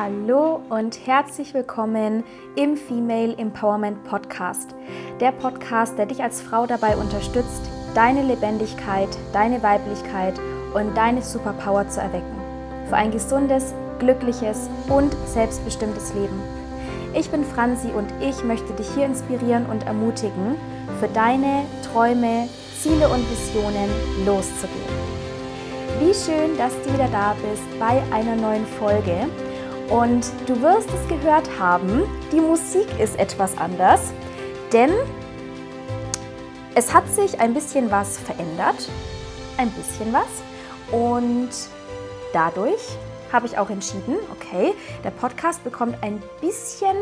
Hallo und herzlich willkommen im Female Empowerment Podcast. Der Podcast, der dich als Frau dabei unterstützt, deine Lebendigkeit, deine Weiblichkeit und deine Superpower zu erwecken. Für ein gesundes, glückliches und selbstbestimmtes Leben. Ich bin Franzi und ich möchte dich hier inspirieren und ermutigen, für deine Träume, Ziele und Visionen loszugehen. Wie schön, dass du wieder da bist bei einer neuen Folge. Und du wirst es gehört haben, die Musik ist etwas anders, denn es hat sich ein bisschen was verändert. Ein bisschen was. Und dadurch habe ich auch entschieden, okay, der Podcast bekommt ein bisschen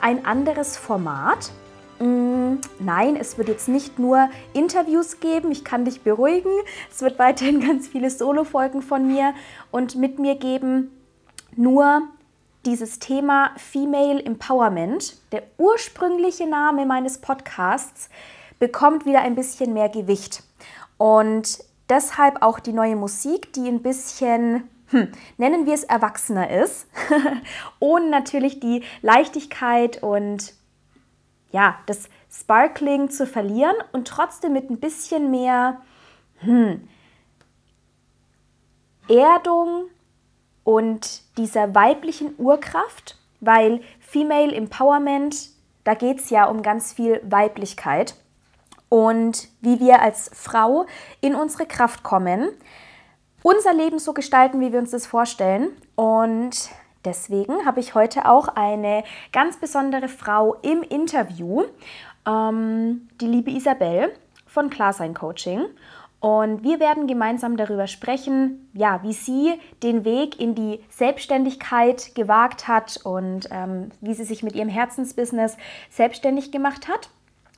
ein anderes Format. Mm, nein, es wird jetzt nicht nur Interviews geben, ich kann dich beruhigen. Es wird weiterhin ganz viele Solo-Folgen von mir und mit mir geben. Nur dieses Thema Female Empowerment, der ursprüngliche Name meines Podcasts, bekommt wieder ein bisschen mehr Gewicht. Und deshalb auch die neue Musik, die ein bisschen, hm, nennen wir es, erwachsener ist, ohne natürlich die Leichtigkeit und ja, das Sparkling zu verlieren und trotzdem mit ein bisschen mehr hm, Erdung, und dieser weiblichen Urkraft, weil Female Empowerment, da geht es ja um ganz viel Weiblichkeit und wie wir als Frau in unsere Kraft kommen, unser Leben so gestalten, wie wir uns das vorstellen. Und deswegen habe ich heute auch eine ganz besondere Frau im Interview, ähm, die liebe Isabel von Klarsein Coaching. Und wir werden gemeinsam darüber sprechen, ja, wie sie den Weg in die Selbstständigkeit gewagt hat und ähm, wie sie sich mit ihrem Herzensbusiness selbstständig gemacht hat.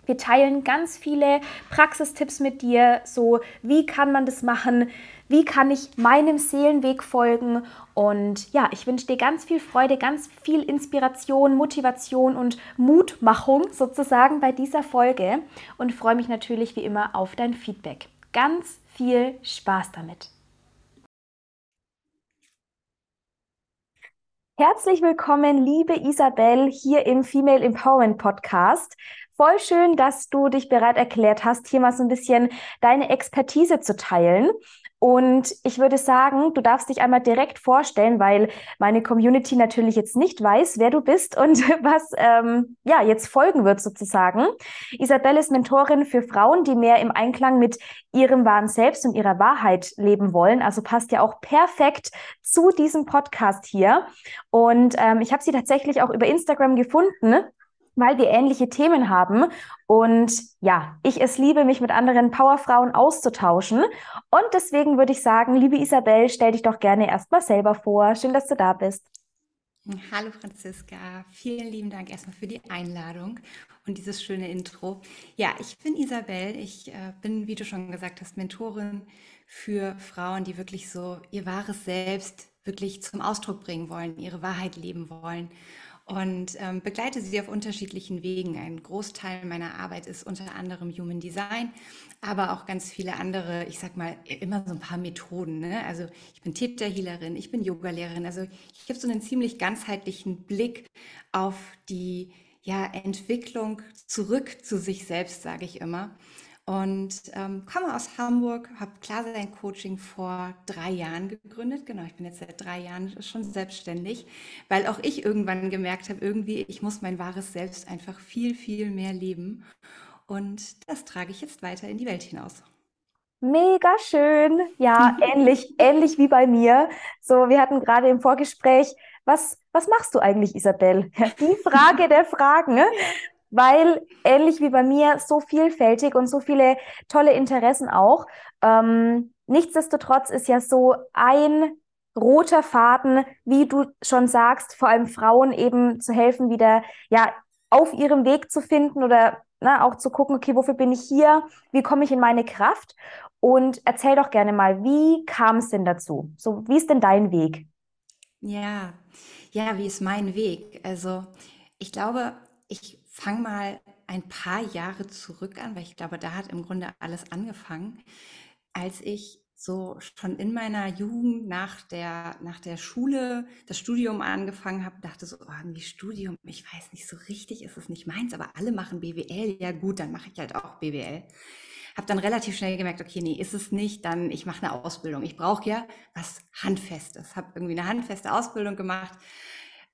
Wir teilen ganz viele Praxistipps mit dir, so wie kann man das machen, wie kann ich meinem Seelenweg folgen? Und ja, ich wünsche dir ganz viel Freude, ganz viel Inspiration, Motivation und Mutmachung sozusagen bei dieser Folge und freue mich natürlich wie immer auf dein Feedback ganz viel Spaß damit. Herzlich willkommen, liebe Isabel, hier im Female Empowerment Podcast. Voll schön, dass du dich bereit erklärt hast, hier mal so ein bisschen deine Expertise zu teilen. Und ich würde sagen, du darfst dich einmal direkt vorstellen, weil meine Community natürlich jetzt nicht weiß, wer du bist und was ähm, ja jetzt folgen wird sozusagen. Isabelle ist Mentorin für Frauen, die mehr im Einklang mit ihrem wahren Selbst und ihrer Wahrheit leben wollen. Also passt ja auch perfekt zu diesem Podcast hier. Und ähm, ich habe sie tatsächlich auch über Instagram gefunden weil wir ähnliche Themen haben und ja, ich es liebe, mich mit anderen Powerfrauen auszutauschen. Und deswegen würde ich sagen, liebe Isabel, stell dich doch gerne erstmal selber vor. Schön, dass du da bist. Hallo Franziska, vielen lieben Dank erstmal für die Einladung und dieses schöne Intro. Ja, ich bin Isabel, ich äh, bin, wie du schon gesagt hast, Mentorin für Frauen, die wirklich so ihr wahres Selbst wirklich zum Ausdruck bringen wollen, ihre Wahrheit leben wollen und ähm, begleite sie auf unterschiedlichen Wegen. Ein Großteil meiner Arbeit ist unter anderem Human Design, aber auch ganz viele andere, ich sag mal, immer so ein paar Methoden. Ne? Also ich bin Theta-Healerin, ich bin Yogalehrerin. Also ich habe so einen ziemlich ganzheitlichen Blick auf die ja, Entwicklung zurück zu sich selbst, sage ich immer und ähm, komme aus Hamburg, habe Klarsein Coaching vor drei Jahren gegründet. Genau, ich bin jetzt seit drei Jahren schon selbstständig, weil auch ich irgendwann gemerkt habe, irgendwie, ich muss mein wahres Selbst einfach viel, viel mehr leben. Und das trage ich jetzt weiter in die Welt hinaus. Mega schön. Ja, ähnlich, ähnlich wie bei mir. So, wir hatten gerade im Vorgespräch, was, was machst du eigentlich, Isabel? Die Frage der Fragen weil ähnlich wie bei mir so vielfältig und so viele tolle Interessen auch. Ähm, nichtsdestotrotz ist ja so ein roter Faden, wie du schon sagst, vor allem Frauen eben zu helfen, wieder ja auf ihrem Weg zu finden oder na, ne, auch zu gucken, okay, wofür bin ich hier? Wie komme ich in meine Kraft? Und erzähl doch gerne mal, wie kam es denn dazu? So, wie ist denn dein Weg? Ja, ja, wie ist mein Weg? Also, ich glaube, ich fange mal ein paar Jahre zurück an, weil ich glaube, da hat im Grunde alles angefangen, als ich so schon in meiner Jugend nach der, nach der Schule das Studium angefangen habe, dachte so, oh, irgendwie Studium, ich weiß nicht, so richtig ist es nicht meins, aber alle machen BWL, ja gut, dann mache ich halt auch BWL. Habe dann relativ schnell gemerkt, okay, nee, ist es nicht, dann ich mache eine Ausbildung. Ich brauche ja was Handfestes. Habe irgendwie eine handfeste Ausbildung gemacht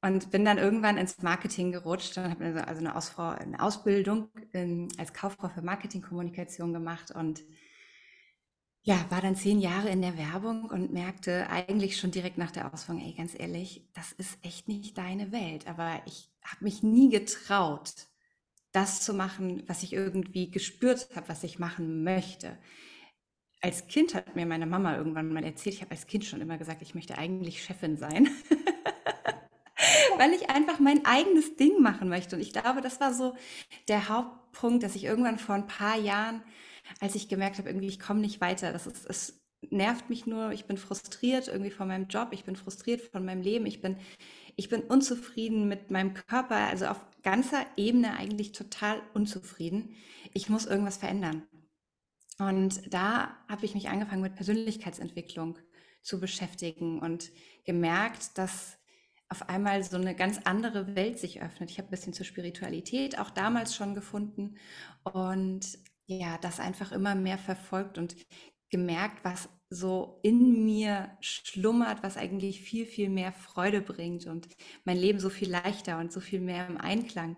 und bin dann irgendwann ins Marketing gerutscht und habe also eine, Ausfrau, eine Ausbildung in, als Kauffrau für Marketingkommunikation gemacht und ja, war dann zehn Jahre in der Werbung und merkte eigentlich schon direkt nach der Ausbildung, ey, ganz ehrlich, das ist echt nicht deine Welt. Aber ich habe mich nie getraut, das zu machen, was ich irgendwie gespürt habe, was ich machen möchte. Als Kind hat mir meine Mama irgendwann mal erzählt, ich habe als Kind schon immer gesagt, ich möchte eigentlich Chefin sein. Weil ich einfach mein eigenes Ding machen möchte. Und ich glaube, das war so der Hauptpunkt, dass ich irgendwann vor ein paar Jahren, als ich gemerkt habe, irgendwie, ich komme nicht weiter, das ist, es nervt mich nur, ich bin frustriert irgendwie von meinem Job, ich bin frustriert von meinem Leben, ich bin ich bin unzufrieden mit meinem Körper, also auf ganzer Ebene eigentlich total unzufrieden. Ich muss irgendwas verändern. Und da habe ich mich angefangen mit Persönlichkeitsentwicklung zu beschäftigen und gemerkt, dass auf einmal so eine ganz andere Welt sich öffnet. Ich habe ein bisschen zur Spiritualität auch damals schon gefunden und ja, das einfach immer mehr verfolgt und gemerkt, was so in mir schlummert, was eigentlich viel, viel mehr Freude bringt und mein Leben so viel leichter und so viel mehr im Einklang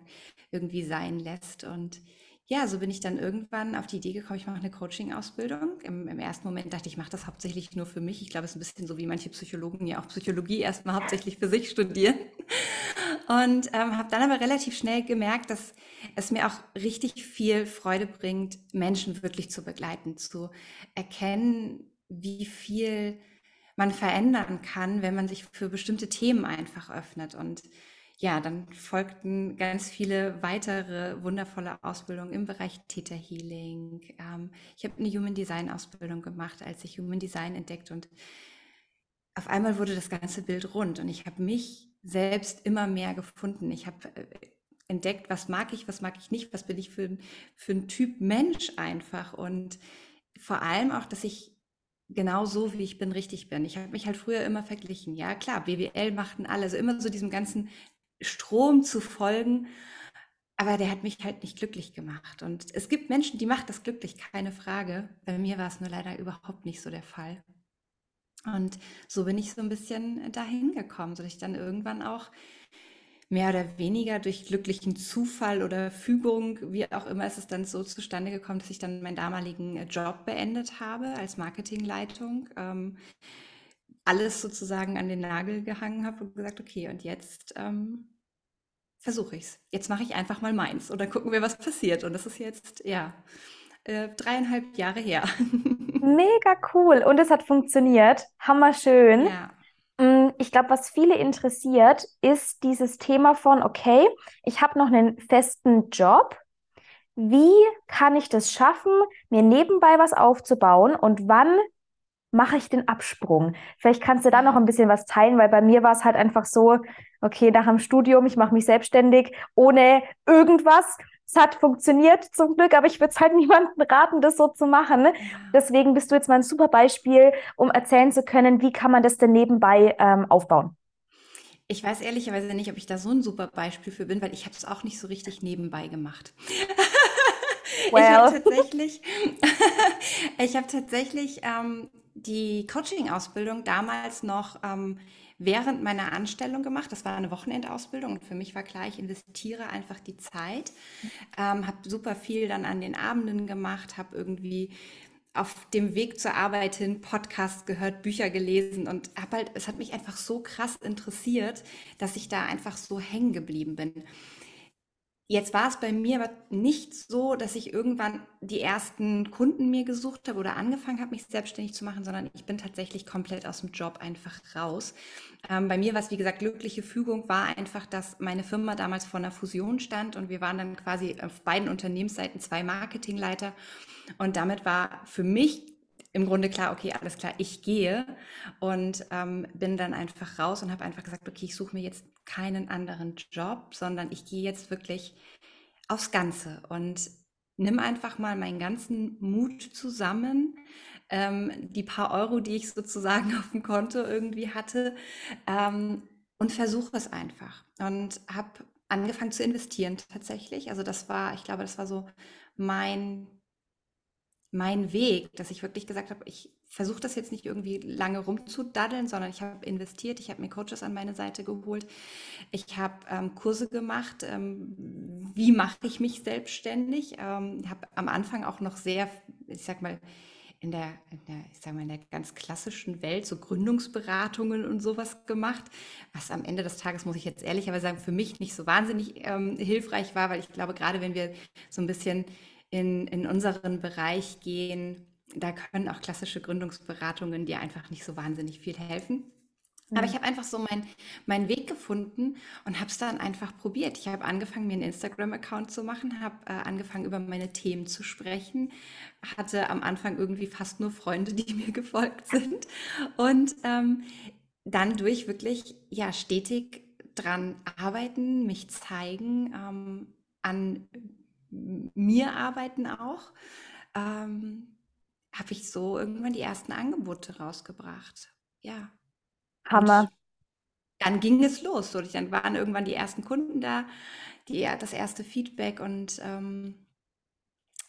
irgendwie sein lässt. Und ja, so bin ich dann irgendwann auf die Idee gekommen, ich mache eine Coaching-Ausbildung. Im, Im, ersten Moment dachte ich, ich mache das hauptsächlich nur für mich. Ich glaube, es ist ein bisschen so wie manche Psychologen ja auch Psychologie erstmal hauptsächlich für sich studieren. Und ähm, habe dann aber relativ schnell gemerkt, dass es mir auch richtig viel Freude bringt, Menschen wirklich zu begleiten, zu erkennen, wie viel man verändern kann, wenn man sich für bestimmte Themen einfach öffnet. Und ja, dann folgten ganz viele weitere wundervolle Ausbildungen im Bereich Theta Healing. Ähm, ich habe eine Human Design Ausbildung gemacht, als ich Human Design entdeckt und auf einmal wurde das ganze Bild rund und ich habe mich selbst immer mehr gefunden. Ich habe äh, entdeckt, was mag ich, was mag ich nicht, was bin ich für, für ein Typ Mensch einfach und vor allem auch, dass ich genau so, wie ich bin, richtig bin. Ich habe mich halt früher immer verglichen. Ja, klar, BWL machten alle, also immer so diesem ganzen Strom zu folgen. Aber der hat mich halt nicht glücklich gemacht. Und es gibt Menschen, die macht das glücklich, keine Frage. Bei mir war es nur leider überhaupt nicht so der Fall. Und so bin ich so ein bisschen dahin gekommen, sodass ich dann irgendwann auch mehr oder weniger durch glücklichen Zufall oder Fügung, wie auch immer, ist es dann so zustande gekommen, dass ich dann meinen damaligen Job beendet habe als Marketingleitung. Ähm, alles sozusagen an den Nagel gehangen habe und gesagt, okay, und jetzt ähm, versuche ich es. Jetzt mache ich einfach mal meins und dann gucken wir, was passiert. Und das ist jetzt, ja, äh, dreieinhalb Jahre her. Mega cool. Und es hat funktioniert. Hammerschön. Ja. Mm, ich glaube, was viele interessiert, ist dieses Thema von, okay, ich habe noch einen festen Job. Wie kann ich das schaffen, mir nebenbei was aufzubauen und wann mache ich den Absprung? Vielleicht kannst du da noch ein bisschen was teilen, weil bei mir war es halt einfach so, okay, nach dem Studium, ich mache mich selbstständig ohne irgendwas es hat funktioniert zum Glück, aber ich würde es halt niemandem raten, das so zu machen. Ne? Deswegen bist du jetzt mal ein super Beispiel, um erzählen zu können, wie kann man das denn nebenbei ähm, aufbauen. Ich weiß ehrlicherweise nicht, ob ich da so ein super Beispiel für bin, weil ich habe es auch nicht so richtig nebenbei gemacht. Well. Ich habe tatsächlich, ich habe tatsächlich ähm, die Coaching-Ausbildung damals noch ähm, während meiner Anstellung gemacht. Das war eine Wochenendausbildung und für mich war klar, ich investiere einfach die Zeit. Ähm, habe super viel dann an den Abenden gemacht, habe irgendwie auf dem Weg zur Arbeit hin Podcasts gehört, Bücher gelesen und habe halt, es hat mich einfach so krass interessiert, dass ich da einfach so hängen geblieben bin. Jetzt war es bei mir aber nicht so, dass ich irgendwann die ersten Kunden mir gesucht habe oder angefangen habe, mich selbstständig zu machen, sondern ich bin tatsächlich komplett aus dem Job einfach raus. Ähm, bei mir war es, wie gesagt, glückliche Fügung war einfach, dass meine Firma damals vor einer Fusion stand und wir waren dann quasi auf beiden Unternehmensseiten zwei Marketingleiter. Und damit war für mich im Grunde klar, okay, alles klar, ich gehe und ähm, bin dann einfach raus und habe einfach gesagt, okay, ich suche mir jetzt keinen anderen Job, sondern ich gehe jetzt wirklich aufs Ganze und nimm einfach mal meinen ganzen Mut zusammen, ähm, die paar Euro, die ich sozusagen auf dem Konto irgendwie hatte, ähm, und versuche es einfach. Und habe angefangen zu investieren tatsächlich. Also das war, ich glaube, das war so mein, mein Weg, dass ich wirklich gesagt habe, ich versuche das jetzt nicht irgendwie lange rumzudaddeln, sondern ich habe investiert, ich habe mir Coaches an meine Seite geholt, ich habe ähm, Kurse gemacht, ähm, wie mache ich mich selbstständig, ähm, habe am Anfang auch noch sehr, ich sag mal, in der, in der, ich sag mal, in der ganz klassischen Welt so Gründungsberatungen und sowas gemacht, was am Ende des Tages, muss ich jetzt ehrlicherweise sagen, für mich nicht so wahnsinnig ähm, hilfreich war, weil ich glaube, gerade wenn wir so ein bisschen in, in unseren Bereich gehen, da können auch klassische Gründungsberatungen dir einfach nicht so wahnsinnig viel helfen. Aber ich habe einfach so mein, meinen Weg gefunden und habe es dann einfach probiert. Ich habe angefangen, mir einen Instagram-Account zu machen, habe äh, angefangen, über meine Themen zu sprechen, hatte am Anfang irgendwie fast nur Freunde, die mir gefolgt sind und ähm, dann durch wirklich ja stetig dran arbeiten, mich zeigen, ähm, an mir arbeiten auch. Ähm, habe ich so irgendwann die ersten Angebote rausgebracht. Ja. Hammer. Und dann ging es los. So, dann waren irgendwann die ersten Kunden da, die, das erste Feedback und ähm,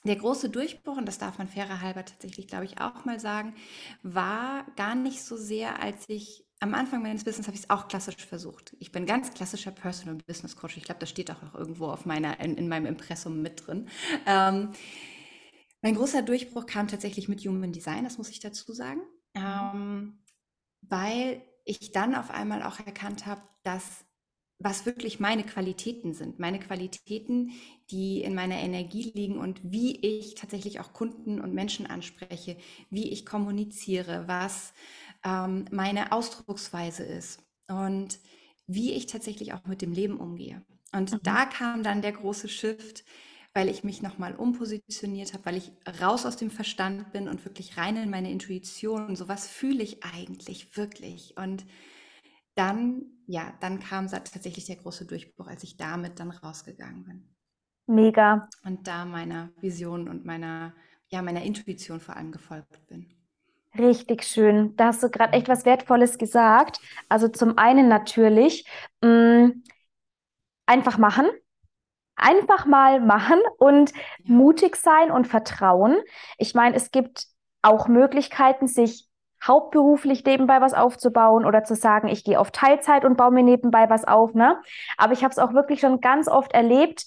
der große Durchbruch, und das darf man fairer halber tatsächlich, glaube ich, auch mal sagen, war gar nicht so sehr, als ich am Anfang meines Business habe ich es auch klassisch versucht. Ich bin ganz klassischer Personal Business Coach. Ich glaube, das steht auch noch irgendwo auf meiner, in, in meinem Impressum mit drin. Ähm, mein großer Durchbruch kam tatsächlich mit Human Design, das muss ich dazu sagen, mhm. ähm, weil ich dann auf einmal auch erkannt habe, dass was wirklich meine Qualitäten sind, meine Qualitäten, die in meiner Energie liegen und wie ich tatsächlich auch Kunden und Menschen anspreche, wie ich kommuniziere, was ähm, meine Ausdrucksweise ist und wie ich tatsächlich auch mit dem Leben umgehe. Und mhm. da kam dann der große Shift, weil ich mich nochmal umpositioniert habe, weil ich raus aus dem Verstand bin und wirklich rein in meine Intuition. So was fühle ich eigentlich wirklich. Und dann, ja, dann kam tatsächlich der große Durchbruch, als ich damit dann rausgegangen bin. Mega. Und da meiner Vision und meiner, ja, meiner Intuition vor allem gefolgt bin. Richtig schön. Da hast du gerade echt was Wertvolles gesagt. Also zum einen natürlich mh, mm, einfach machen. Einfach mal machen und mutig sein und vertrauen. Ich meine, es gibt auch Möglichkeiten, sich hauptberuflich nebenbei was aufzubauen oder zu sagen, ich gehe auf Teilzeit und baue mir nebenbei was auf. Ne? Aber ich habe es auch wirklich schon ganz oft erlebt,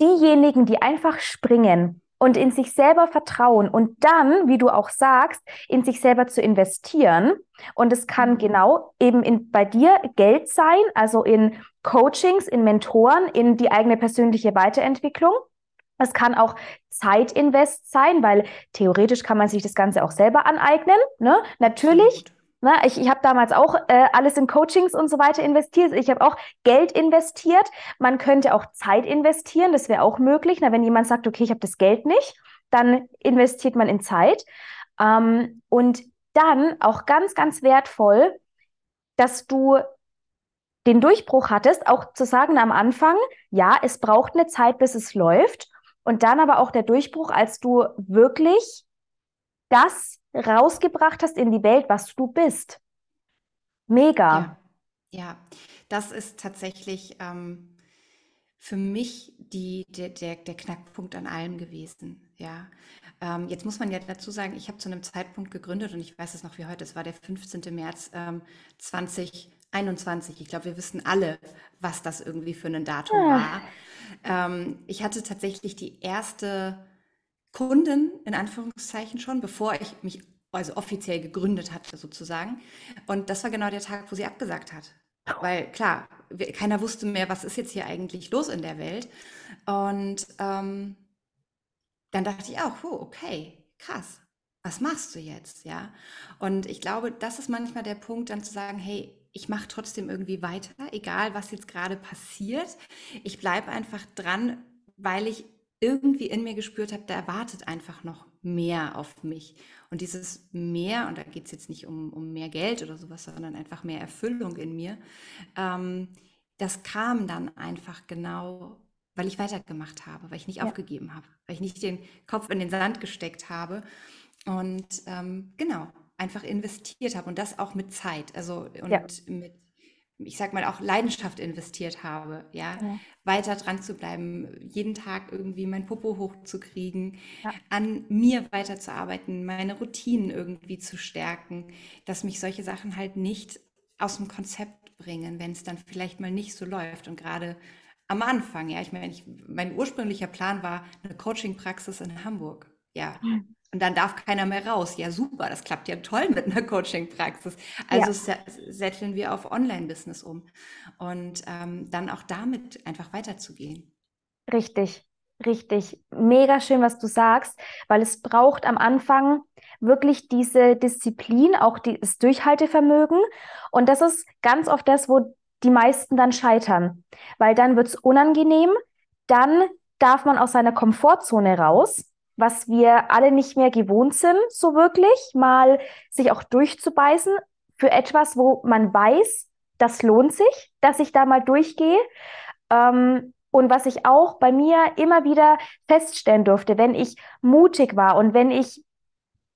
diejenigen, die einfach springen und in sich selber vertrauen und dann, wie du auch sagst, in sich selber zu investieren. Und es kann mhm. genau eben in, bei dir Geld sein, also in Coachings, in Mentoren, in die eigene persönliche Weiterentwicklung. Es kann auch Zeitinvest sein, weil theoretisch kann man sich das Ganze auch selber aneignen. Ne? Natürlich. Ne, ich ich habe damals auch äh, alles in Coachings und so weiter investiert. Ich habe auch Geld investiert. Man könnte auch Zeit investieren, das wäre auch möglich. Na, wenn jemand sagt, okay, ich habe das Geld nicht, dann investiert man in Zeit. Ähm, und dann auch ganz, ganz wertvoll, dass du den Durchbruch hattest, auch zu sagen am Anfang, ja, es braucht eine Zeit, bis es läuft. Und dann aber auch der Durchbruch, als du wirklich das rausgebracht hast in die Welt, was du bist. Mega. Ja, ja. das ist tatsächlich ähm, für mich die, der, der, der Knackpunkt an allem gewesen. Ja. Ähm, jetzt muss man ja dazu sagen, ich habe zu einem Zeitpunkt gegründet und ich weiß es noch wie heute, es war der 15. März ähm, 2021. Ich glaube, wir wissen alle, was das irgendwie für ein Datum ja. war. Ähm, ich hatte tatsächlich die erste Kundin in Anführungszeichen schon, bevor ich mich also offiziell gegründet hatte sozusagen. Und das war genau der Tag, wo sie abgesagt hat. Weil klar, keiner wusste mehr, was ist jetzt hier eigentlich los in der Welt. Und ähm, dann dachte ich auch, oh, okay, krass. Was machst du jetzt, ja? Und ich glaube, das ist manchmal der Punkt, dann zu sagen, hey, ich mache trotzdem irgendwie weiter, egal was jetzt gerade passiert. Ich bleibe einfach dran, weil ich irgendwie in mir gespürt habe, da erwartet einfach noch mehr auf mich. Und dieses mehr, und da geht es jetzt nicht um, um mehr Geld oder sowas, sondern einfach mehr Erfüllung in mir, ähm, das kam dann einfach genau, weil ich weitergemacht habe, weil ich nicht ja. aufgegeben habe, weil ich nicht den Kopf in den Sand gesteckt habe. und ähm, genau, einfach investiert habe und das auch mit Zeit, also und Ja. mit, ich sag mal, auch Leidenschaft investiert habe, ja, Ja. weiter dran zu bleiben, jeden Tag irgendwie mein Popo hochzukriegen, Ja. an mir weiterzuarbeiten, meine Routinen irgendwie zu stärken, dass mich solche Sachen halt nicht aus dem Konzept bringen, wenn es dann vielleicht mal nicht so läuft und gerade am Anfang, ja, ich meine, ich, mein ursprünglicher Plan war eine Coaching-Praxis in Hamburg, ja. Und dann darf keiner mehr raus. Ja, super, das klappt ja toll mit einer Coaching-Praxis. Also Ja. se- setteln wir auf Online-Business um und ähm, dann auch damit einfach weiterzugehen. Richtig, richtig. Mega schön, was du sagst, weil es braucht am Anfang wirklich diese Disziplin, auch die, das Durchhaltevermögen. Und das ist ganz oft das, wo die meisten dann scheitern, weil dann wird es unangenehm, dann darf man aus seiner Komfortzone raus, was wir alle nicht mehr gewohnt sind, so wirklich, mal sich auch durchzubeißen für etwas, wo man weiß, das lohnt sich, dass ich da mal durchgehe. Ähm, und was ich auch bei mir immer wieder feststellen durfte, wenn ich mutig war und wenn ich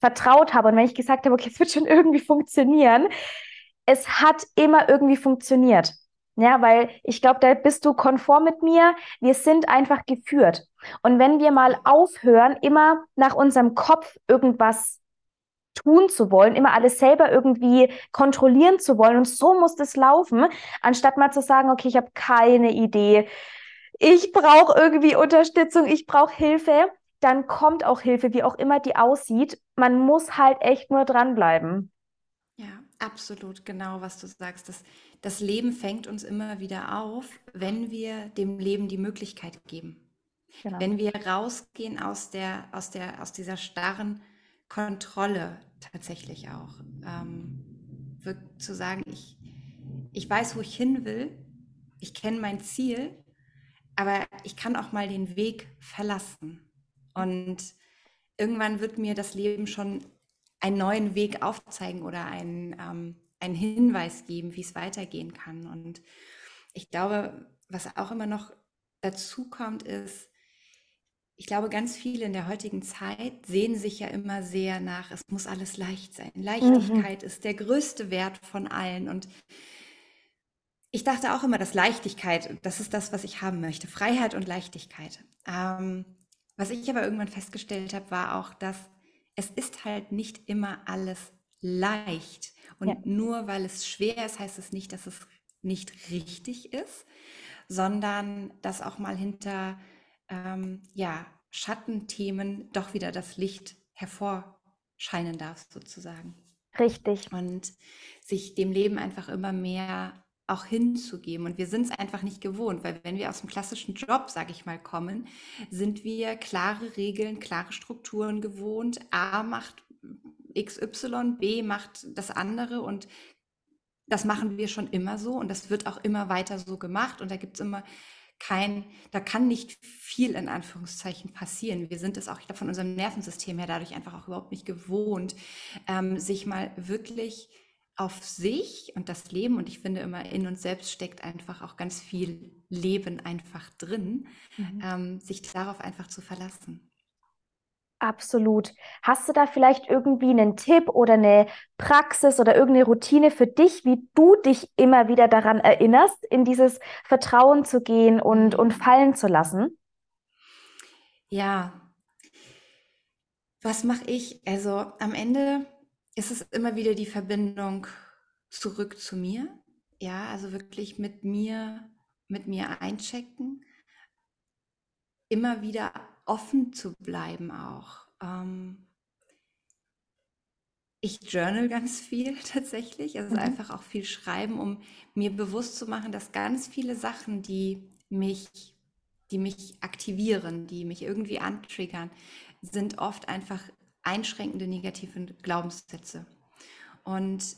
vertraut habe und wenn ich gesagt habe, okay, es wird schon irgendwie funktionieren, es hat immer irgendwie funktioniert. Ja, weil ich glaube, da bist du konform mit mir. Wir sind einfach geführt. Und wenn wir mal aufhören, immer nach unserem Kopf irgendwas tun zu wollen, immer alles selber irgendwie kontrollieren zu wollen und so muss das laufen, anstatt mal zu sagen, okay, ich habe keine Idee, ich brauche irgendwie Unterstützung, ich brauche Hilfe, dann kommt auch Hilfe, wie auch immer die aussieht. Man muss halt echt nur dranbleiben. Absolut, genau, was du sagst. Das, das Leben fängt uns immer wieder auf, wenn wir dem Leben die Möglichkeit geben. Genau. Wenn wir rausgehen aus der, aus der, aus dieser starren Kontrolle tatsächlich auch. Ähm, zu sagen, ich, ich weiß, wo ich hin will, ich kenne mein Ziel, aber ich kann auch mal den Weg verlassen. Und irgendwann wird mir das Leben schon einen neuen Weg aufzeigen oder einen, ähm, einen Hinweis geben, wie es weitergehen kann. Und ich glaube, was auch immer noch dazu kommt, ist, ich glaube, ganz viele in der heutigen Zeit sehen sich ja immer sehr nach, es muss alles leicht sein. Mhm. Leichtigkeit ist der größte Wert von allen. Und ich dachte auch immer, dass Leichtigkeit, das ist das, was ich haben möchte. Freiheit und Leichtigkeit. Ähm, was ich aber irgendwann festgestellt habe, war auch, dass es ist halt nicht immer alles leicht. Und Ja. nur weil es schwer ist, heißt es nicht, dass es nicht richtig ist, sondern dass auch mal hinter ähm, ja, Schattenthemen doch wieder das Licht hervorscheinen darf, sozusagen. Richtig. Und sich dem Leben einfach immer mehr auch hinzugeben. Und wir sind es einfach nicht gewohnt, weil wenn wir aus dem klassischen Job, sage ich mal, kommen, sind wir klare Regeln, klare Strukturen gewohnt. A macht XY, B macht das andere und das machen wir schon immer so und das wird auch immer weiter so gemacht und da gibt es immer kein, da kann nicht viel in Anführungszeichen passieren. Wir sind es auch, von unserem Nervensystem her dadurch einfach auch überhaupt nicht gewohnt, ähm, sich mal wirklich auf sich und das Leben, und ich finde immer, in uns selbst steckt einfach auch ganz viel Leben einfach drin, Mhm. ähm, sich darauf einfach zu verlassen. Absolut. Hast du da vielleicht irgendwie einen Tipp oder eine Praxis oder irgendeine Routine für dich, wie du dich immer wieder daran erinnerst, in dieses Vertrauen zu gehen und, und fallen zu lassen? Ja, was mache ich? Also am Ende ist es immer wieder die Verbindung zurück zu mir. Ja, also wirklich mit mir, mit mir einchecken, immer wieder offen zu bleiben auch. Ähm, ich journal ganz viel tatsächlich, also Mhm. einfach auch viel schreiben, um mir bewusst zu machen, dass ganz viele Sachen, die mich, die mich aktivieren, die mich irgendwie antriggern, sind oft einfach einschränkende negative Glaubenssätze. Und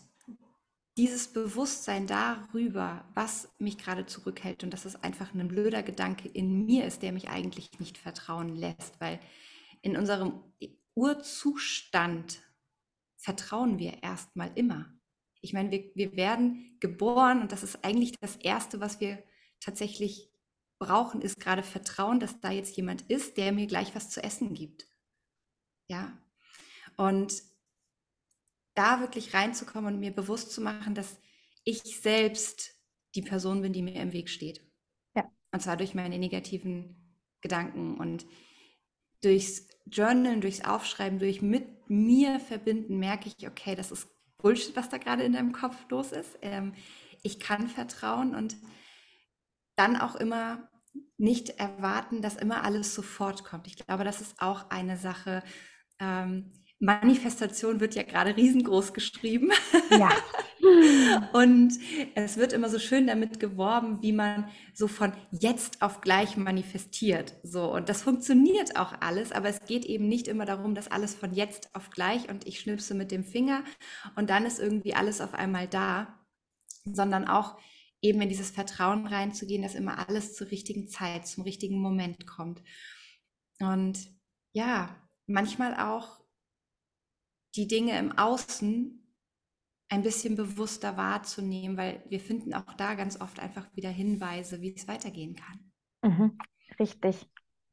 dieses Bewusstsein darüber, was mich gerade zurückhält und dass es einfach ein blöder Gedanke in mir ist, der mich eigentlich nicht vertrauen lässt, weil in unserem Urzustand vertrauen wir erstmal immer. Ich meine, wir, wir werden geboren und das ist eigentlich das Erste, was wir tatsächlich brauchen, ist gerade Vertrauen, dass da jetzt jemand ist, der mir gleich was zu essen gibt. Ja. Und da wirklich reinzukommen und mir bewusst zu machen, dass ich selbst die Person bin, die mir im Weg steht. Ja. Und zwar durch meine negativen Gedanken und durchs Journalen, durchs Aufschreiben, durch mit mir verbinden, merke ich, okay, das ist Bullshit, was da gerade in deinem Kopf los ist. Ähm, ich kann vertrauen und dann auch immer nicht erwarten, dass immer alles sofort kommt. Ich glaube, das ist auch eine Sache. Ähm, Manifestation wird ja gerade riesengroß geschrieben. Ja. und es wird immer so schön damit geworben, wie man so von jetzt auf gleich manifestiert. So, und das funktioniert auch alles, aber es geht eben nicht immer darum, dass alles von jetzt auf gleich und ich schnipse mit dem Finger und dann ist irgendwie alles auf einmal da, sondern auch eben in dieses Vertrauen reinzugehen, dass immer alles zur richtigen Zeit, zum richtigen Moment kommt. Und ja, manchmal auch die Dinge im Außen ein bisschen bewusster wahrzunehmen, weil wir finden auch da ganz oft einfach wieder Hinweise, wie es weitergehen kann. Mhm, richtig.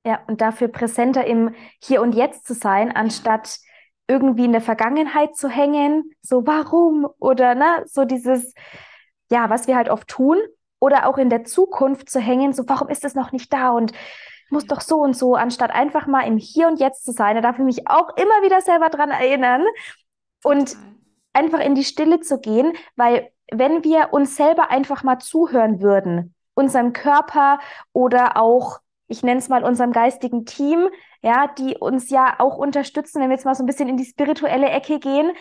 Ja, und dafür präsenter im Hier und Jetzt zu sein, anstatt irgendwie in der Vergangenheit zu hängen, so warum oder ne, so dieses, ja, was wir halt oft tun, oder auch in der Zukunft zu hängen, so warum ist es noch nicht da und muss doch so und so, anstatt einfach mal im Hier und Jetzt zu sein. Da darf ich mich auch immer wieder selber dran erinnern und einfach in die Stille zu gehen, weil wenn wir uns selber einfach mal zuhören würden, unserem Körper oder auch, ich nenne es mal unserem geistigen Team, ja, die uns ja auch unterstützen, wenn wir jetzt mal so ein bisschen in die spirituelle Ecke gehen,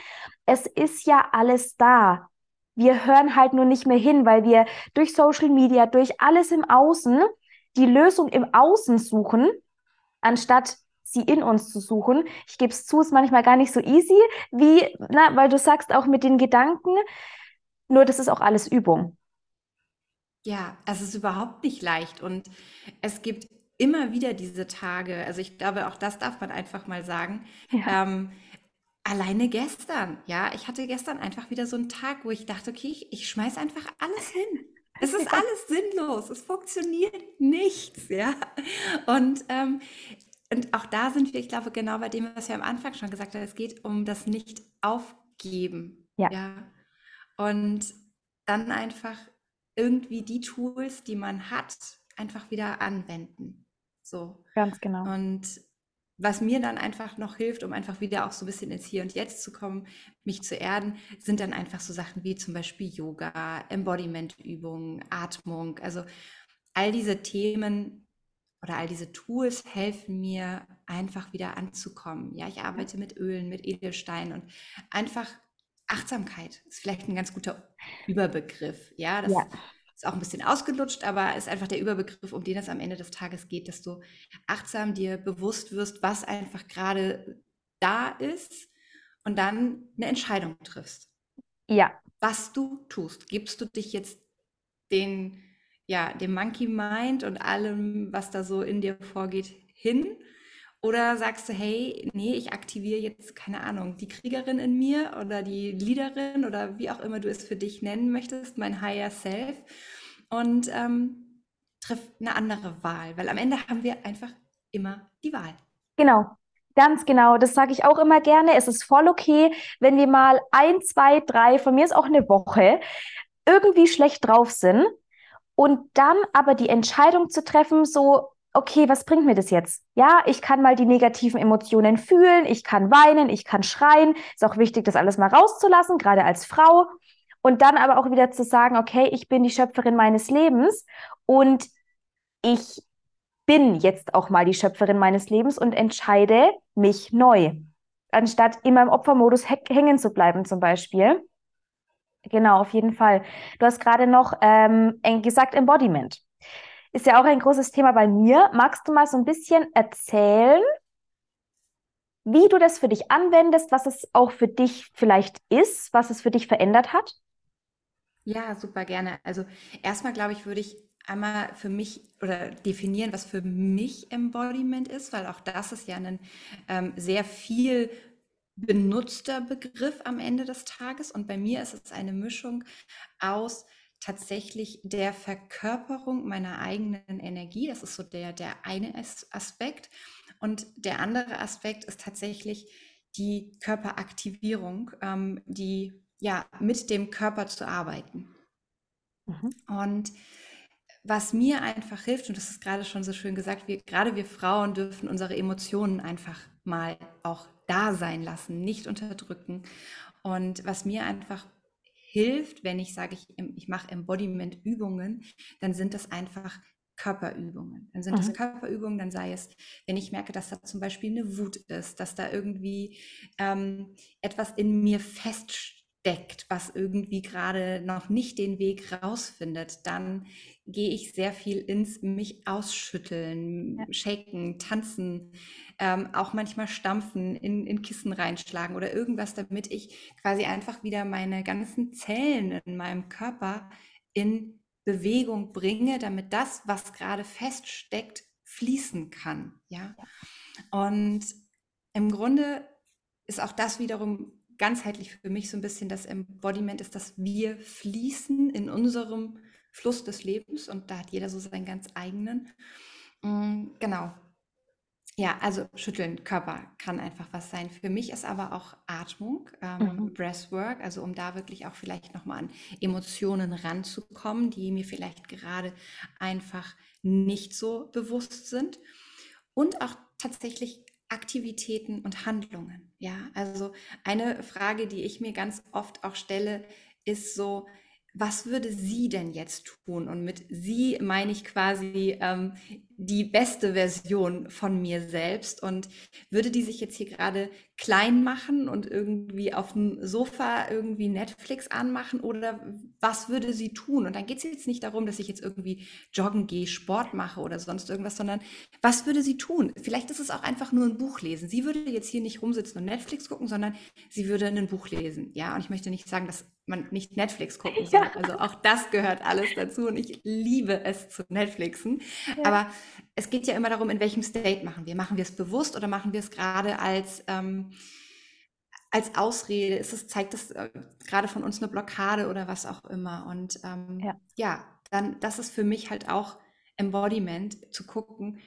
es ist ja alles da. Wir hören halt nur nicht mehr hin, weil wir durch Social Media, durch alles im Außen die Lösung im Außen suchen, anstatt sie in uns zu suchen. Ich gebe es zu, ist manchmal gar nicht so easy, wie, na, weil du sagst auch mit den Gedanken, nur das ist auch alles Übung. Ja, es ist überhaupt nicht leicht und es gibt immer wieder diese Tage, also ich glaube, auch das darf man einfach mal sagen. Ja. Ähm, alleine gestern, ja, ich hatte gestern einfach wieder so einen Tag, wo ich dachte, okay, ich, ich schmeiß einfach alles hin. Es ist alles sinnlos, es funktioniert nichts, ja. Und, ähm, und auch da sind wir, ich glaube, genau bei dem, was wir am Anfang schon gesagt haben, es geht um das Nicht-Aufgeben. Ja. ja. Und dann einfach irgendwie die Tools, die man hat, einfach wieder anwenden. So. Ganz genau. Und was mir dann einfach noch hilft, um einfach wieder auch so ein bisschen ins Hier und Jetzt zu kommen, mich zu erden, sind dann einfach so Sachen wie zum Beispiel Yoga, Embodiment-Übungen, Atmung. Also all diese Themen oder all diese Tools helfen mir einfach wieder anzukommen. Ja, ich arbeite mit Ölen, mit Edelsteinen und einfach Achtsamkeit ist vielleicht ein ganz guter Überbegriff. Ja, das ja ist auch ein bisschen ausgelutscht, aber ist einfach der Überbegriff, um den es am Ende des Tages geht, dass du achtsam dir bewusst wirst, was einfach gerade da ist und dann eine Entscheidung triffst. Ja. Was du tust. Gibst du dich jetzt den, ja, dem Monkey Mind und allem, was da so in dir vorgeht, hin? Oder sagst du, hey, nee, ich aktiviere jetzt, keine Ahnung, die Kriegerin in mir oder die Leaderin oder wie auch immer du es für dich nennen möchtest, mein Higher Self und ähm, triff eine andere Wahl, weil am Ende haben wir einfach immer die Wahl. Genau, Ganz genau, das sage ich auch immer gerne. Es ist voll okay, wenn wir mal ein, zwei, drei, von mir ist auch eine Woche, irgendwie schlecht drauf sind und dann aber die Entscheidung zu treffen, so, okay, was bringt mir das jetzt? Ja, ich kann mal die negativen Emotionen fühlen, ich kann weinen, ich kann schreien. Ist auch wichtig, das alles mal rauszulassen, gerade als Frau. Und dann aber auch wieder zu sagen, okay, ich bin die Schöpferin meines Lebens und ich bin jetzt auch mal die Schöpferin meines Lebens und entscheide mich neu, anstatt immer im Opfermodus hängen zu bleiben zum Beispiel. Genau, auf jeden Fall. Du hast gerade noch ähm, gesagt Embodiment ist ja auch ein großes Thema bei mir. Magst du mal so ein bisschen erzählen, wie du das für dich anwendest, was es auch für dich vielleicht ist, was es für dich verändert hat? Ja, super gerne. Also erstmal glaube ich, würde ich einmal für mich oder definieren, was für mich Embodiment ist, weil auch das ist ja ein ähm, sehr viel benutzter Begriff am Ende des Tages. Und bei mir ist es eine Mischung aus tatsächlich der Verkörperung meiner eigenen Energie. Das ist so der, der eine Aspekt. Und der andere Aspekt ist tatsächlich die Körperaktivierung, ähm, die ja mit dem Körper zu arbeiten. Mhm. Und was mir einfach hilft, und das ist gerade schon so schön gesagt, wir, gerade wir Frauen dürfen unsere Emotionen einfach mal auch da sein lassen, nicht unterdrücken. Und was mir einfach hilft, wenn ich sage, ich, ich mache Embodiment-Übungen, dann sind das einfach Körperübungen. Dann sind mhm. das Körperübungen, dann sei es, wenn ich merke, dass da zum Beispiel eine Wut ist, dass da irgendwie ähm, etwas in mir feststeckt, was irgendwie gerade noch nicht den Weg rausfindet, dann gehe ich sehr viel ins mich ausschütteln, ja. shaken, tanzen, ähm, auch manchmal stampfen, in, in Kissen reinschlagen oder irgendwas, damit ich quasi einfach wieder meine ganzen Zellen in meinem Körper in Bewegung bringe, damit das, was gerade feststeckt, fließen kann. Ja. Und im Grunde ist auch das wiederum ganzheitlich für mich so ein bisschen das Embodiment ist, dass wir fließen in unserem Fluss des Lebens und da hat jeder so seinen ganz eigenen. Mm, genau. Ja, also schütteln, Körper kann einfach was sein. Für mich ist aber auch Atmung, ähm, mhm. Breathwork, also um da wirklich auch vielleicht nochmal an Emotionen ranzukommen, die mir vielleicht gerade einfach nicht so bewusst sind. Und auch tatsächlich Aktivitäten und Handlungen. Ja, also eine Frage, die ich mir ganz oft auch stelle, ist so, was würde sie denn jetzt tun? Und mit sie meine ich quasi ähm, die beste Version von mir selbst. Und würde die sich jetzt hier gerade klein machen und irgendwie auf dem Sofa irgendwie Netflix anmachen? Oder was würde sie tun? Und dann geht es jetzt nicht darum, dass ich jetzt irgendwie joggen gehe, Sport mache oder sonst irgendwas, sondern was würde sie tun? Vielleicht ist es auch einfach nur ein Buch lesen. Sie würde jetzt hier nicht rumsitzen und Netflix gucken, sondern sie würde ein Buch lesen. Ja, und ich möchte nicht sagen, dass man nicht Netflix gucken soll. Ja. Also auch das gehört alles dazu und ich liebe es zu Netflixen. Ja. Aber es geht ja immer darum, in welchem State machen wir. Machen wir es bewusst oder machen wir es gerade als, ähm, als Ausrede? Ist es, zeigt es äh, gerade von uns eine Blockade oder was auch immer? Und ähm, ja. ja, dann, das ist für mich halt auch Embodiment, zu gucken,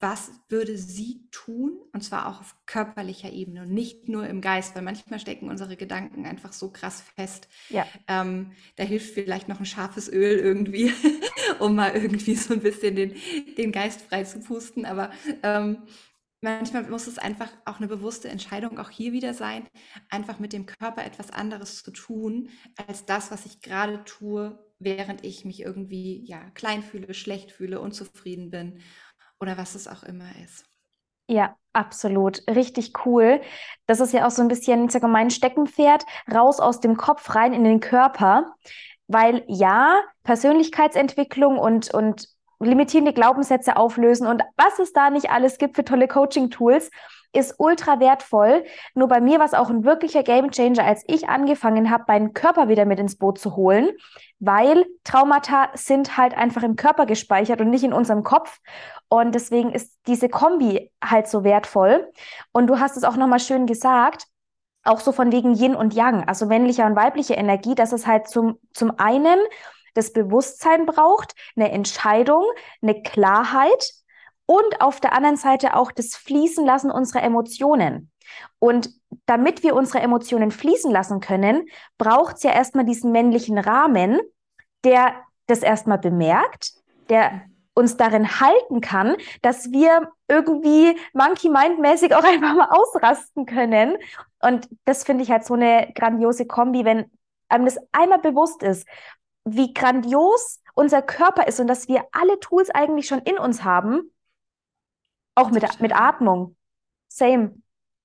was würde sie tun? Und zwar auch auf körperlicher Ebene und nicht nur im Geist, weil manchmal stecken unsere Gedanken einfach so krass fest. Ja. Ähm, da hilft vielleicht noch ein scharfes Öl irgendwie, um mal irgendwie so ein bisschen den, den Geist frei zu pusten. Aber ähm, manchmal muss es einfach auch eine bewusste Entscheidung auch hier wieder sein, einfach mit dem Körper etwas anderes zu tun, als das, was ich gerade tue, während ich mich irgendwie ja klein fühle, schlecht fühle, unzufrieden bin oder was es auch immer ist. Ja, absolut. Richtig cool. Das ist ja auch so ein bisschen, ich sage mal, mein Steckenpferd, raus aus dem Kopf, rein in den Körper. Weil ja, Persönlichkeitsentwicklung und, und limitierende Glaubenssätze auflösen und was es da nicht alles gibt für tolle Coaching-Tools, ist ultra wertvoll. Nur bei mir war es auch ein wirklicher Gamechanger, als ich angefangen habe, meinen Körper wieder mit ins Boot zu holen, weil Traumata sind halt einfach im Körper gespeichert und nicht in unserem Kopf. Und deswegen ist diese Kombi halt so wertvoll. Und du hast es auch nochmal schön gesagt, auch so von wegen Yin und Yang, also männliche und weibliche Energie, dass es halt zum, zum einen das Bewusstsein braucht, eine Entscheidung, eine Klarheit und auf der anderen Seite auch das Fließen lassen unserer Emotionen. Und damit wir unsere Emotionen fließen lassen können, braucht es ja erstmal diesen männlichen Rahmen, der das erstmal bemerkt, der uns darin halten kann, dass wir irgendwie Monkey Mind mäßig auch einfach mal ausrasten können. Und das finde ich halt so eine grandiose Kombi, wenn einem das einmal bewusst ist, wie grandios unser Körper ist und dass wir alle Tools eigentlich schon in uns haben. Auch mit, mit Atmung. Same.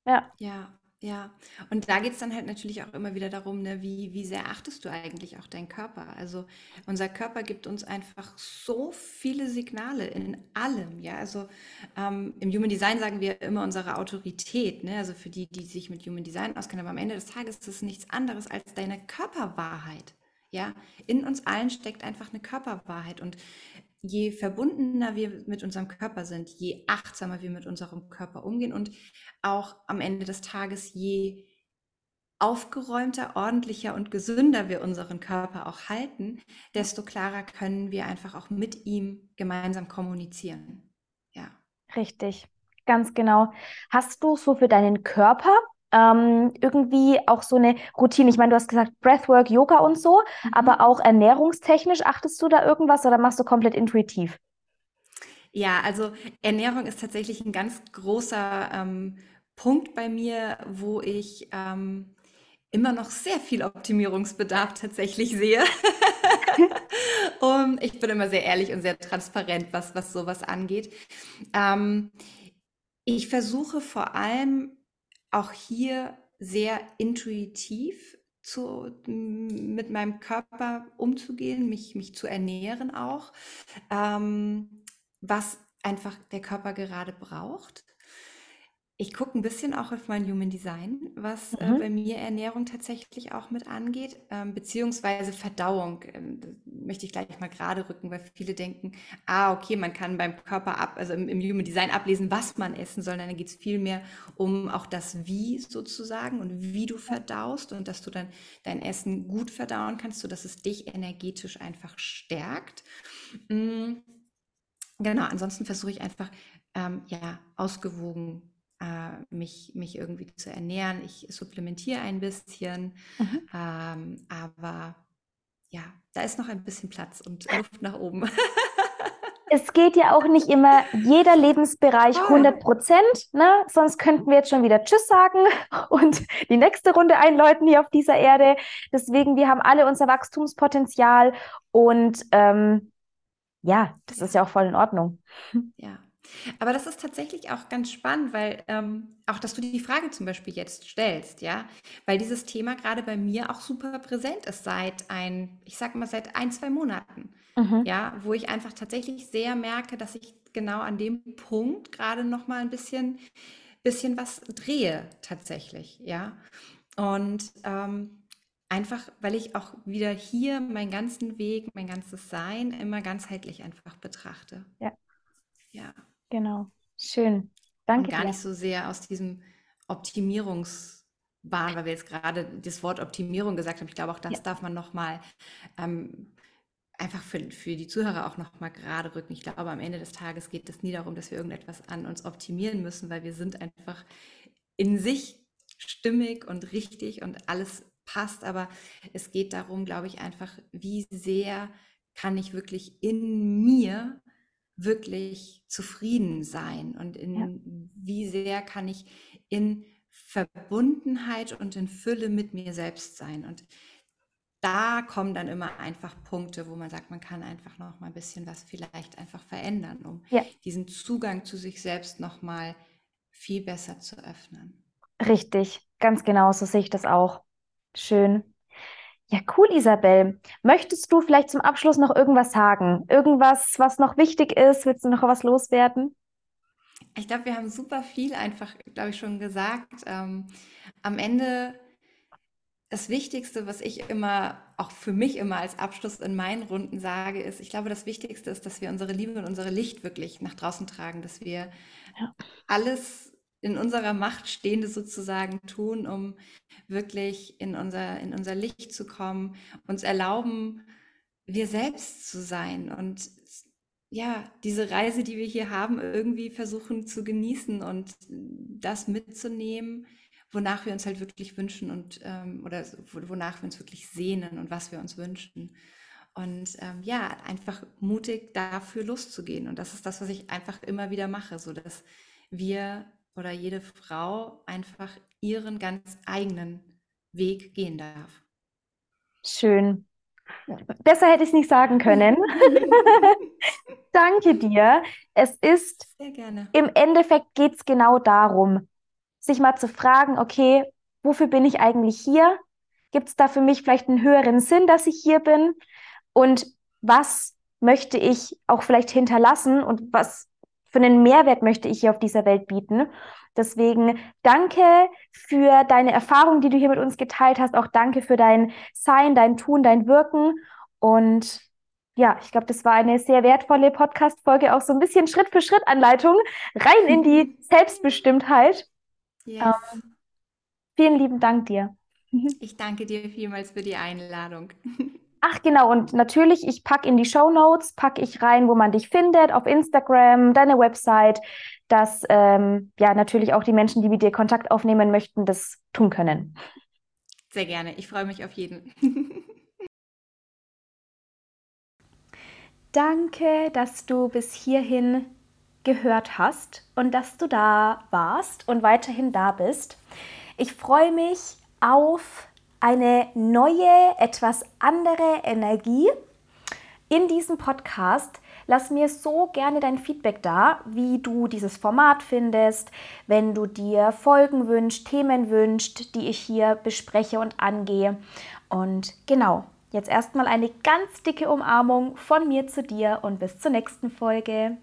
Ja. Ja, ja. Und da geht es dann halt natürlich auch immer wieder darum, ne, wie, wie sehr achtest du eigentlich auch deinen Körper? Also unser Körper gibt uns einfach so viele Signale in allem, ja. Also ähm, im Human Design sagen wir immer unsere Autorität, ne? Also für die, die sich mit Human Design auskennen, aber am Ende des Tages ist es nichts anderes als deine Körperwahrheit. Ja, in uns allen steckt einfach eine Körperwahrheit. Und je verbundener wir mit unserem Körper sind, je achtsamer wir mit unserem Körper umgehen und auch am Ende des Tages, je aufgeräumter, ordentlicher und gesünder wir unseren Körper auch halten, desto klarer können wir einfach auch mit ihm gemeinsam kommunizieren. Ja. Richtig. Ganz genau. Hast du so für deinen Körper ähm, irgendwie auch so eine Routine? Ich meine, du hast gesagt Breathwork, Yoga und so, mhm. aber auch ernährungstechnisch achtest du da irgendwas oder machst du komplett intuitiv? Ja, also Ernährung ist tatsächlich ein ganz großer ähm, Punkt bei mir, wo ich ähm, immer noch sehr viel Optimierungsbedarf tatsächlich sehe. und ich bin immer sehr ehrlich und sehr transparent, was, was sowas angeht. Ähm, ich versuche vor allem auch hier sehr intuitiv zu, mit meinem Körper umzugehen, mich, mich zu ernähren auch. Ähm, was einfach der Körper gerade braucht. Ich gucke ein bisschen auch auf mein Human Design, was äh, bei mir Ernährung tatsächlich auch mit angeht, ähm, beziehungsweise Verdauung. Ähm, möchte ich gleich mal gerade rücken, weil viele denken, ah, okay, man kann beim Körper ab, also im, im Human Design ablesen, was man essen soll. Dann geht es viel mehr um auch das Wie sozusagen und wie du verdaust und dass du dann dein Essen gut verdauen kannst, sodass es dich energetisch einfach stärkt. Mm. Genau, ansonsten versuche ich einfach, ähm, ja, ausgewogen äh, mich, mich irgendwie zu ernähren. Ich supplementiere ein bisschen, mhm. ähm, aber ja, da ist noch ein bisschen Platz und Luft nach oben. es geht ja auch nicht immer jeder Lebensbereich 100 Prozent, ne? sonst könnten wir jetzt schon wieder Tschüss sagen und die nächste Runde einläuten hier auf dieser Erde. Deswegen, wir haben alle unser Wachstumspotenzial und ähm, ja, das ist ja auch voll in Ordnung. Ja. Aber das ist tatsächlich auch ganz spannend, weil ähm, auch, dass du die Frage zum Beispiel jetzt stellst, ja, weil dieses Thema gerade bei mir auch super präsent ist seit ein, ich sag mal seit ein, zwei Monaten, mhm. ja, wo ich einfach tatsächlich sehr merke, dass ich genau an dem Punkt gerade noch mal ein bisschen, bisschen was drehe tatsächlich, ja. Und ähm, Einfach, weil ich auch wieder hier meinen ganzen Weg, mein ganzes Sein immer ganzheitlich einfach betrachte. Ja. Ja. Genau. Schön. Danke. Und gar dir. nicht so sehr aus diesem Optimierungsbahn, weil wir jetzt gerade das Wort Optimierung gesagt haben. Ich glaube, auch das ja. darf man nochmal ähm, einfach für, für die Zuhörer auch nochmal gerade rücken. Ich glaube, am Ende des Tages geht es nie darum, dass wir irgendetwas an uns optimieren müssen, weil wir sind einfach in sich stimmig und richtig und alles passt, aber es geht darum, glaube ich, einfach, wie sehr kann ich wirklich in mir wirklich zufrieden sein und in ja. wie sehr kann ich in Verbundenheit und in Fülle mit mir selbst sein. Und da kommen dann immer einfach Punkte, wo man sagt, man kann einfach noch mal ein bisschen was vielleicht einfach verändern, um ja. diesen Zugang zu sich selbst noch mal viel besser zu öffnen. Richtig, ganz genau, so sehe ich das auch. Schön. Ja, cool, Isabel. Möchtest du vielleicht zum Abschluss noch irgendwas sagen? Irgendwas, was noch wichtig ist? Willst du noch was loswerden? Ich glaube, wir haben super viel einfach, glaube ich, schon gesagt. Ähm, am Ende das Wichtigste, was ich immer, auch für mich immer als Abschluss in meinen Runden sage, ist, ich glaube, das Wichtigste ist, dass wir unsere Liebe und unsere Licht wirklich nach draußen tragen, dass wir ja. alles in unserer Macht Stehende sozusagen tun, um wirklich in unser, in unser Licht zu kommen, uns erlauben, wir selbst zu sein und ja, diese Reise, die wir hier haben, irgendwie versuchen zu genießen und das mitzunehmen, wonach wir uns halt wirklich wünschen und ähm, oder wonach wir uns wirklich sehnen und was wir uns wünschen. Und ähm, ja, einfach mutig dafür loszugehen. Und das ist das, was ich einfach immer wieder mache, so dass wir oder jede Frau einfach ihren ganz eigenen Weg gehen darf. Schön. Besser hätte ich es nicht sagen können. Danke dir. Es ist, Sehr gerne. im Endeffekt geht es genau darum, sich mal zu fragen, okay, wofür bin ich eigentlich hier? Gibt es da für mich vielleicht einen höheren Sinn, dass ich hier bin? Und was möchte ich auch vielleicht hinterlassen und was für einen Mehrwert möchte ich hier auf dieser Welt bieten? Deswegen danke für deine Erfahrung, die du hier mit uns geteilt hast. Auch danke für dein Sein, dein Tun, dein Wirken. Und ja, ich glaube, das war eine sehr wertvolle Podcast-Folge, auch so ein bisschen Schritt für Schritt Anleitung rein in die Selbstbestimmtheit. Yes. Ähm, vielen lieben Dank dir. Ich danke dir vielmals für die Einladung. Ach genau, und natürlich, ich packe in die Show Notes, packe ich rein, wo man dich findet, auf Instagram, deine Website, dass ähm, ja natürlich auch die Menschen, die mit dir Kontakt aufnehmen möchten, das tun können. Sehr gerne, ich freue mich auf jeden. Danke, dass du bis hierhin gehört hast und dass du da warst und weiterhin da bist. Ich freue mich auf eine neue, etwas andere Energie in diesem Podcast. Lass mir so gerne dein Feedback da, wie du dieses Format findest, wenn du dir Folgen wünschst, Themen wünschst, die ich hier bespreche und angehe. Und genau, jetzt erstmal eine ganz dicke Umarmung von mir zu dir und bis zur nächsten Folge.